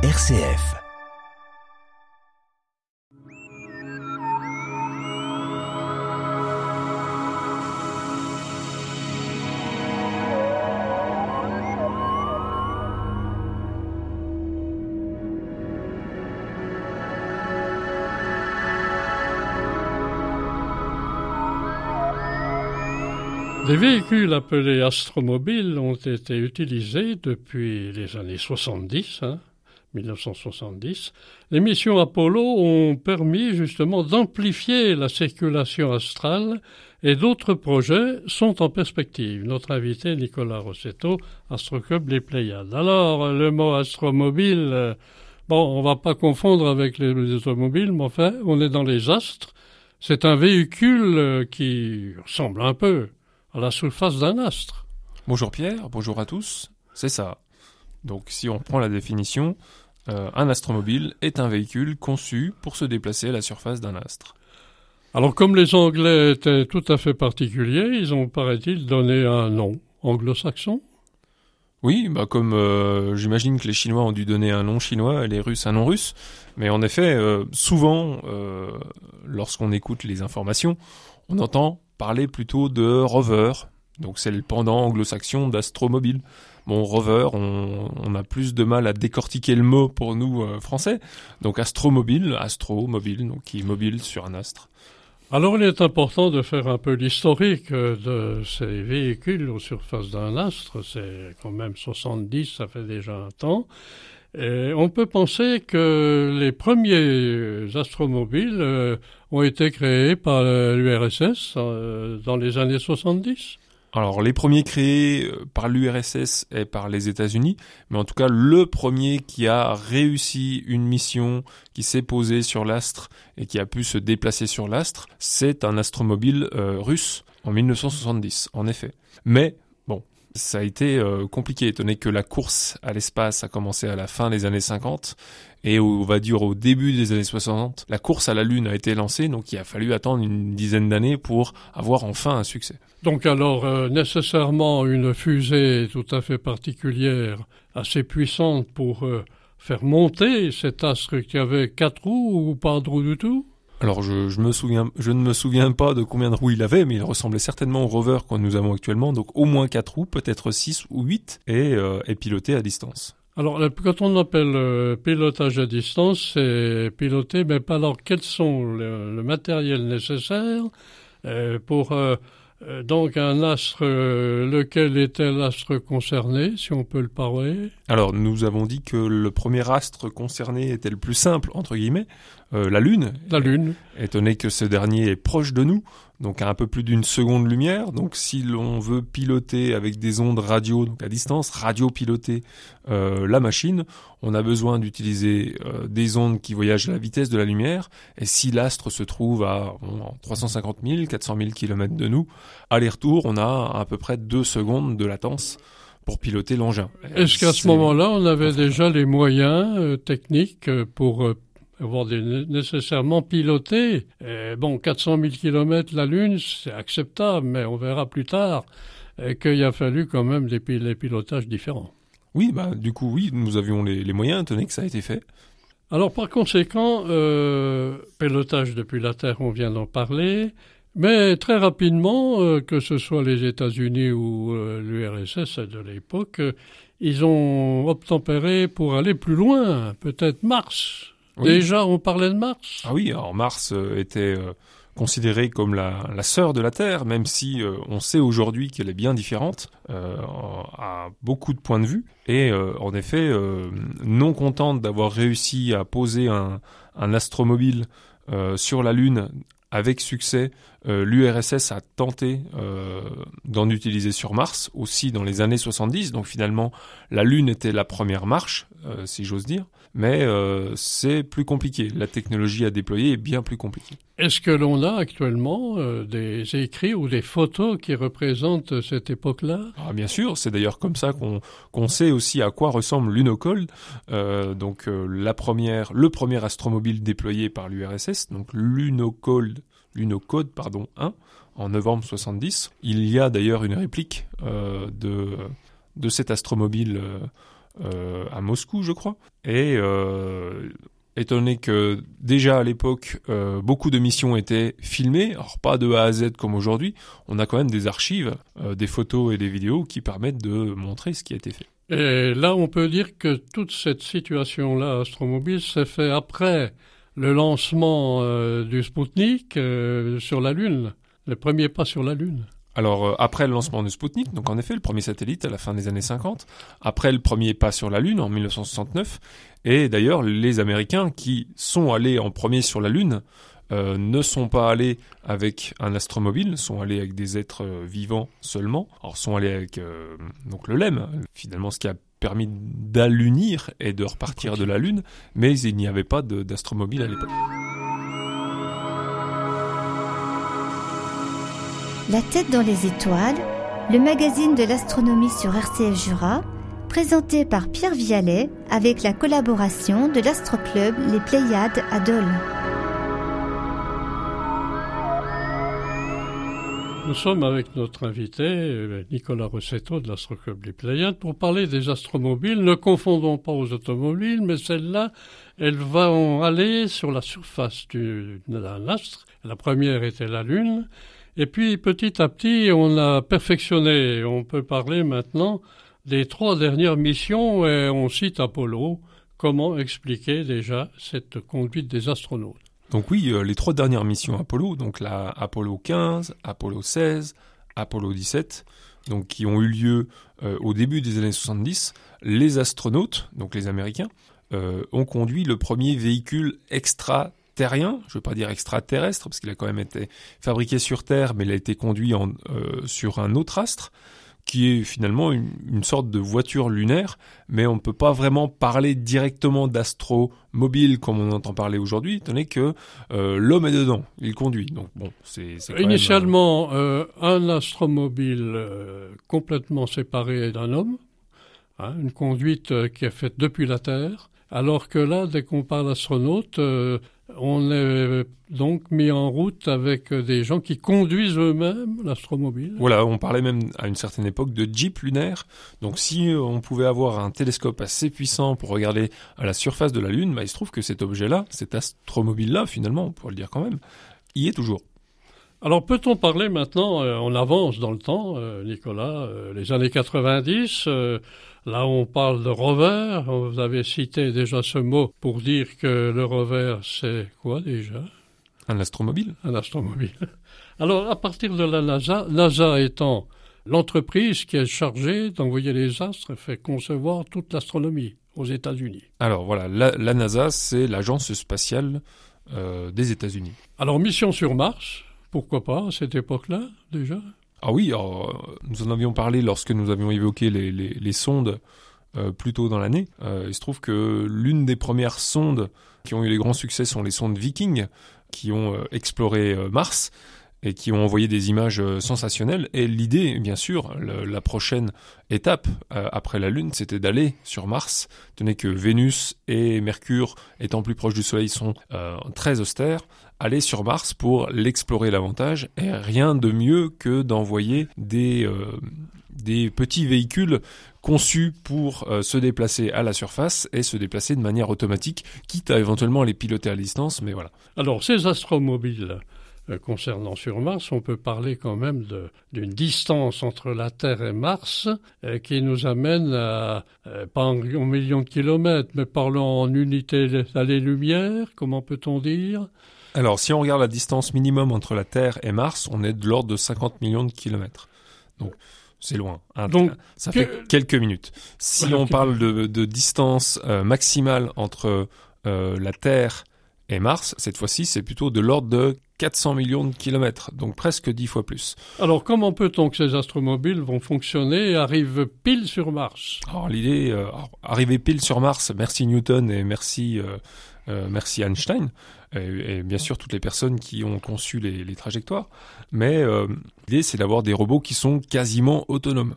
RCF. Des véhicules appelés astromobiles ont été utilisés depuis les années 70, hein, 1970. Les missions Apollo ont permis justement d'amplifier la circulation astrale et d'autres projets sont en perspective. Notre invité Nicolas Rossetto, Astroclub Les Pléiades. Alors, le mot astromobile, euh, bon, on va pas confondre avec les automobiles, mais enfin, on est dans les astres. C'est un véhicule euh, qui ressemble un peu à la surface d'un astre. Bonjour Pierre, bonjour à tous, c'est ça. Donc si on prend la définition, euh, un astromobile est un véhicule conçu pour se déplacer à la surface d'un astre. Alors comme les Anglais étaient tout à fait particuliers, ils ont, paraît-il, donné un nom anglo-saxon. Oui, bah comme euh, j'imagine que les Chinois ont dû donner un nom chinois et les Russes un nom russe. Mais en effet, euh, souvent, lorsqu'on écoute les informations, on entend parler plutôt de rover. Donc c'est le pendant anglo-saxon d'astromobile. Bon, rover, on, a plus de mal à décortiquer le mot pour nous euh, français. Donc astromobile, astromobile, donc qui mobile sur un astre. Alors il est important de faire un peu l'historique euh, de ces véhicules aux surfaces d'un astre. C'est quand même 70, ça fait déjà un temps. On peut penser que les premiers astromobiles euh, ont été créés par l'URSS dans les années 70. Alors les premiers créés euh, par l'URSS et par les États-Unis, mais en tout cas le premier qui a réussi une mission, qui s'est posé sur l'astre et qui a pu se déplacer sur l'astre, c'est un astromobile russe en 1970, en effet. Mais ça a été euh, compliqué, étant donné que la course à l'espace a commencé à la fin des années 50 et on va dire au début des années 60, la course à la Lune a été lancée, donc il a fallu attendre une dizaine d'années pour avoir enfin un succès. Donc alors euh, nécessairement une fusée tout à fait particulière, assez puissante pour euh, faire monter cet astre qui avait quatre roues ou pas de roues du tout? Alors je, je, me souviens, je ne me souviens pas de combien de roues il avait, mais il ressemblait certainement au rover que nous avons actuellement, donc au moins 4 roues, peut-être 6 ou 8, et euh, est piloté à distance. Alors quand on appelle euh, pilotage à distance, c'est piloter, mais pas alors quels sont le, matériel nécessaire euh, pour euh, euh, donc un astre, euh, lequel était l'astre concerné, si on peut le parler? Alors nous avons dit que le premier astre concerné était le plus simple, entre guillemets, euh, la Lune. La Lune. Étant donné que ce dernier est proche de nous, donc à un peu plus d'une seconde lumière. Donc si l'on veut piloter avec des ondes radio, donc à distance, radio-piloter euh, la machine, on a besoin d'utiliser euh, des ondes qui voyagent à la vitesse de la lumière. Et si l'astre se trouve à 350 000, 400 000 km de nous, aller-retour, on a à peu près deux secondes de latence pour piloter l'engin. Est-ce qu'à ce moment-là, on avait déjà les moyens euh, techniques pour avoir nécessairement piloté. bon, 400 000 km la Lune, c'est acceptable, mais on verra plus tard qu'il a fallu quand même des, pilotages différents. Oui, bah du coup, oui, nous avions les, les moyens, tenez que ça a été fait. Alors par conséquent, euh, pilotage depuis la Terre, on vient d'en parler, mais très rapidement, euh, que ce soit les États-Unis ou euh, l'URSS de l'époque, ils ont obtempéré pour aller plus loin, peut-être Mars. Déjà, on parlait de Mars. Ah oui, alors Mars euh, était euh, considérée comme la, la sœur de la Terre, même si euh, on sait aujourd'hui qu'elle est bien différente à beaucoup de points de vue. Et en effet, non contente d'avoir réussi à poser un, un astromobile sur la Lune avec succès, l'URSS a tenté d'en utiliser sur Mars, aussi dans les années 70. Donc finalement, la Lune était la première marche, si j'ose dire mais euh, c'est plus compliqué. La technologie à déployer est bien plus compliquée. Est-ce que l'on a actuellement euh, des écrits ou des photos qui représentent cette époque-là? Ah, Bien sûr, c'est d'ailleurs comme ça qu'on sait aussi à quoi ressemble l'Unocold, euh, donc euh, la première, le premier astromobile déployé par l'URSS, donc l'Unocold, l'Unocode pardon 1 en novembre 70. Il y a d'ailleurs une réplique de de cet astromobile à Moscou, je crois. Étonné que déjà à l'époque, beaucoup de missions étaient filmées, alors pas de A à Z comme aujourd'hui, on a quand même des archives, des photos et des vidéos qui permettent de montrer ce qui a été fait. Et là, on peut dire que toute cette situation-là, Astromobile, s'est fait après le lancement euh, du Sputnik euh, sur la Lune, le premier pas sur la Lune. Alors, euh, après le lancement du Sputnik, donc en effet, le premier satellite à la fin des années 50, après le premier pas sur la Lune en 1969, et d'ailleurs, les Américains qui sont allés en premier sur la Lune euh, ne sont pas allés avec un astromobile, sont allés avec des êtres euh, vivants seulement. Alors sont allés avec euh, donc le LEM, finalement ce qui a permis d'allunir et de repartir de la Lune, mais il n'y avait pas d'astromobile à l'époque. La tête dans les étoiles, le magazine de l'astronomie sur RCF Jura, présenté par Pierre Vialet avec la collaboration de l'astroclub Les Pléiades à Dole. Nous sommes avec notre invité, euh, Nicolas Rossetto de l'Astroclub des Pléiades, pour parler des astromobiles. Ne confondons pas aux automobiles, mais celles-là, elles vont aller sur la surface d'un astre. La première était la Lune. Et puis, petit à petit, on a perfectionné. On peut parler maintenant des trois dernières missions et on cite Apollo. Comment expliquer déjà cette conduite des astronautes? Donc oui, euh, les trois dernières missions Apollo, donc la Apollo 15, Apollo 16, Apollo 17, donc qui ont eu lieu euh, au début des années 70, les astronautes, donc les Américains, euh, ont conduit le premier véhicule extraterrien, je ne veux pas dire extraterrestre, parce qu'il a quand même été fabriqué sur Terre, mais il a été conduit en, sur un autre astre qui est finalement une, sorte de voiture lunaire, mais on ne peut pas vraiment parler directement d'astro-mobile comme on entend parler aujourd'hui, étant donné que euh, l'homme est dedans, il conduit. Donc bon, c'est initialement euh, un astromobile euh, complètement séparé d'un homme, hein, une conduite qui est faite depuis la Terre, alors que là, dès qu'on parle d'astronaute, on est donc mis en route avec des gens qui conduisent eux-mêmes l'astromobile. Voilà, on parlait même à une certaine époque de jeep lunaire. Donc si on pouvait avoir un télescope assez puissant pour regarder à la surface de la Lune, bah, il se trouve que cet objet-là, cet astromobile-là, finalement, on pourrait le dire quand même, y est toujours. Alors peut-on parler maintenant, euh, on avance dans le temps, euh, Nicolas, euh, les années 90, là on parle de rover, vous avez cité déjà ce mot pour dire que le rover c'est quoi déjà? Un astromobile. Un astromobile. Alors à partir de la NASA, NASA étant l'entreprise qui est chargée d'envoyer les astres fait concevoir toute l'astronomie aux États-Unis. Alors voilà, la, NASA c'est l'agence spatiale des États-Unis. Alors mission sur Mars, pourquoi pas à cette époque-là déjà? Ah oui, nous en avions parlé lorsque nous avions évoqué les, sondes euh, plus tôt dans l'année. Euh, il se trouve que l'une des premières sondes qui ont eu les grands succès sont les sondes Viking, qui ont euh, exploré Mars et qui ont envoyé des images sensationnelles. Et l'idée, bien sûr, la prochaine étape après la Lune, c'était d'aller sur Mars, tenez que Vénus et Mercure, étant plus proches du Soleil, sont très austères aller sur Mars pour l'explorer davantage. Et rien de mieux que d'envoyer des, euh, des petits véhicules conçus pour euh, se déplacer à la surface et se déplacer de manière automatique, quitte à éventuellement les piloter à distance, mais voilà. Alors ces astromobiles euh, concernant sur Mars, on peut parler quand même d'une distance entre la Terre et Mars qui nous amène à, pas en, millions de kilomètres, mais parlons en unités d'années-lumière, comment peut-on dire? Alors, si on regarde la distance minimum entre la Terre et Mars, on est de l'ordre de 50 millions de kilomètres. Donc, c'est loin. Donc, ça fait quelques minutes. Si on parle de, distance euh, maximale entre euh, la Terre et Mars, cette fois-ci, c'est plutôt de l'ordre de 400 millions de kilomètres, donc presque dix fois plus. Alors, comment peut-on que ces astromobiles vont fonctionner et arrivent pile sur Mars? Alors, l'idée, euh, arriver pile sur Mars, merci Newton et merci, merci Einstein et, bien sûr toutes les personnes qui ont conçu les, trajectoires. Mais euh, l'idée, c'est d'avoir des robots qui sont quasiment autonomes.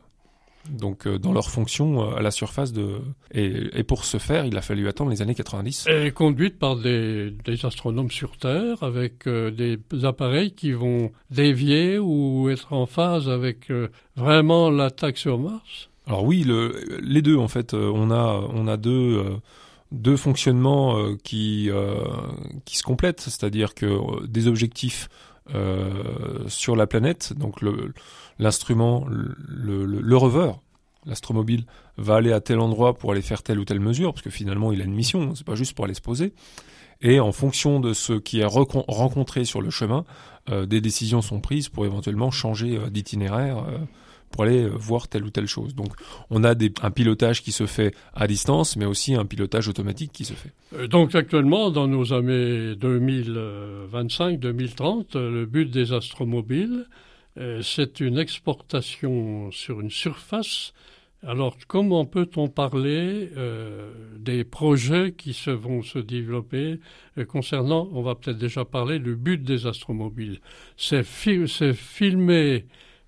Donc euh, dans leur fonction euh, à la surface de et, pour ce faire, il a fallu attendre les années 90. Et conduite par des, astronomes sur Terre avec des appareils qui vont dévier ou être en phase avec vraiment l'attaque sur Mars. Alors oui, le, les deux en fait, on a on a deux deux fonctionnements qui qui se complètent, c'est-à-dire que des objectifs sur la planète, donc l'instrument, le, le, rover, l'astromobile va aller à tel endroit pour aller faire telle ou telle mesure, parce que finalement il a une mission, c'est pas juste pour aller se poser. Et en fonction de ce qui est rencontré sur le chemin, euh, des décisions sont prises pour éventuellement changer euh, d'itinéraire euh, pour aller voir telle ou telle chose. Donc on a un pilotage qui se fait à distance, mais aussi un pilotage automatique qui se fait. Donc actuellement, dans nos années 2025-2030, le but des astromobiles, c'est une exportation sur une surface alors, comment peut-on parler euh, des projets qui se vont se développer euh, concernant, on va peut-être déjà parler du but des astromobiles? C'est filmer euh,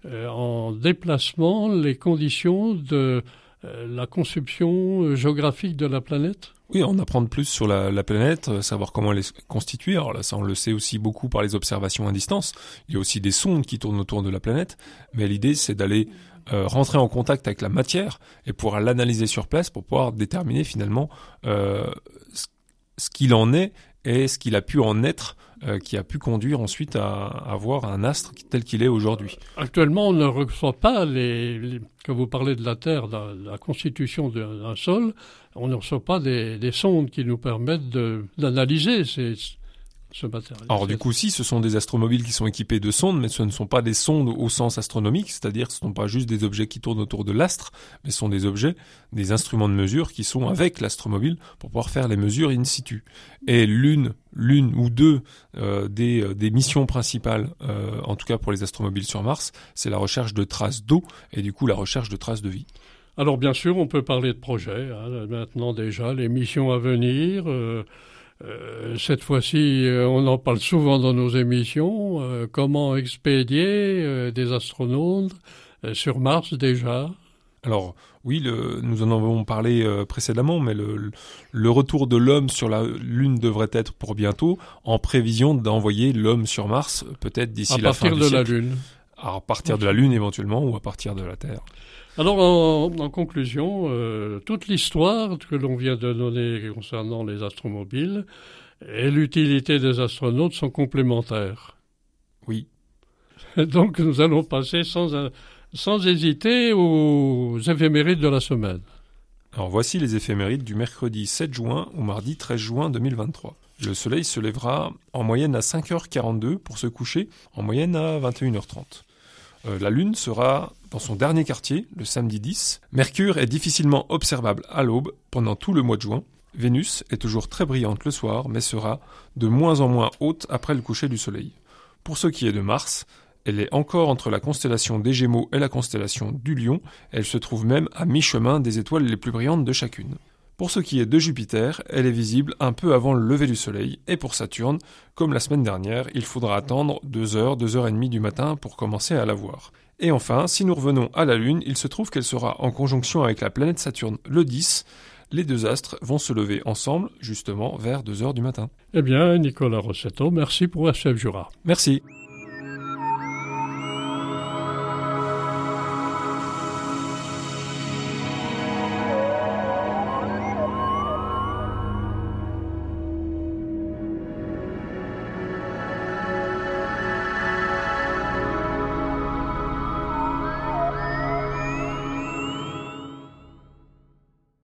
en déplacement les conditions de la conception géographique de la planète? Oui, en apprendre plus sur la, la, planète, savoir comment elle est constituée. Alors là, ça, on le sait aussi beaucoup par les observations à distance. Il y a aussi des sondes qui tournent autour de la planète. Mais l'idée, c'est d'aller euh, rentrer en contact avec la matière et pouvoir l'analyser sur place pour pouvoir déterminer finalement euh, ce qu'il en est et ce qu'il a pu en être euh, qui a pu conduire ensuite à, avoir un astre tel qu'il est aujourd'hui. Actuellement, on ne reçoit pas les, quand vous parlez de la Terre, la, constitution d'un sol, on ne reçoit pas des, des sondes qui nous permettent d'analyser ces, alors du coup, si, ce sont des astromobiles qui sont équipés de sondes, mais ce ne sont pas des sondes au sens astronomique, c'est-à-dire ce ne sont pas juste des objets qui tournent autour de l'astre, mais ce sont des objets, des instruments de mesure qui sont avec l'astromobile pour pouvoir faire les mesures in situ. Et l'une, l'une ou deux euh, des, euh, des, missions principales, euh, en tout cas pour les astromobiles sur Mars, c'est la recherche de traces d'eau et du coup la recherche de traces de vie. Alors bien sûr, on peut parler de projets. Hein, maintenant déjà, les missions à venir. Euh, cette fois-ci, euh, on en parle souvent dans nos émissions. Euh, comment expédier des astronautes sur Mars déjà alors oui, le, nous en avons parlé précédemment, mais le, le retour de l'homme sur la Lune devrait être pour bientôt, en prévision d'envoyer l'homme sur Mars, peut-être d'ici la fin du siècle. À partir de la Lune. À partir de la Lune éventuellement, ou à partir de la Terre. Alors, en, conclusion, euh, toute l'histoire que l'on vient de donner concernant les astromobiles et l'utilité des astronautes sont complémentaires. Oui. Donc, nous allons passer sans, sans hésiter aux éphémérides de la semaine. Alors, voici les éphémérides du mercredi 7 juin au mardi 13 juin 2023. Le soleil se lèvera en moyenne à 5h42 pour se coucher en moyenne à 21h30. Euh, la Lune sera dans son dernier quartier, le samedi 10. Mercure est difficilement observable à l'aube pendant tout le mois de juin. Vénus est toujours très brillante le soir, mais sera de moins en moins haute après le coucher du Soleil. Pour ce qui est de Mars, elle est encore entre la constellation des Gémeaux et la constellation du Lion, elle se trouve même à mi-chemin des étoiles les plus brillantes de chacune. Pour ce qui est de Jupiter, elle est visible un peu avant le lever du Soleil, et pour Saturne, comme la semaine dernière, il faudra attendre 2 heures, 2 heures et demie du matin pour commencer à la voir. Et enfin, si nous revenons à la Lune, il se trouve qu'elle sera en conjonction avec la planète Saturne le 10. Les deux astres vont se lever ensemble, justement, vers 2 heures du matin. Eh bien, Nicolas Rossetto, merci pour chef Jura. Merci.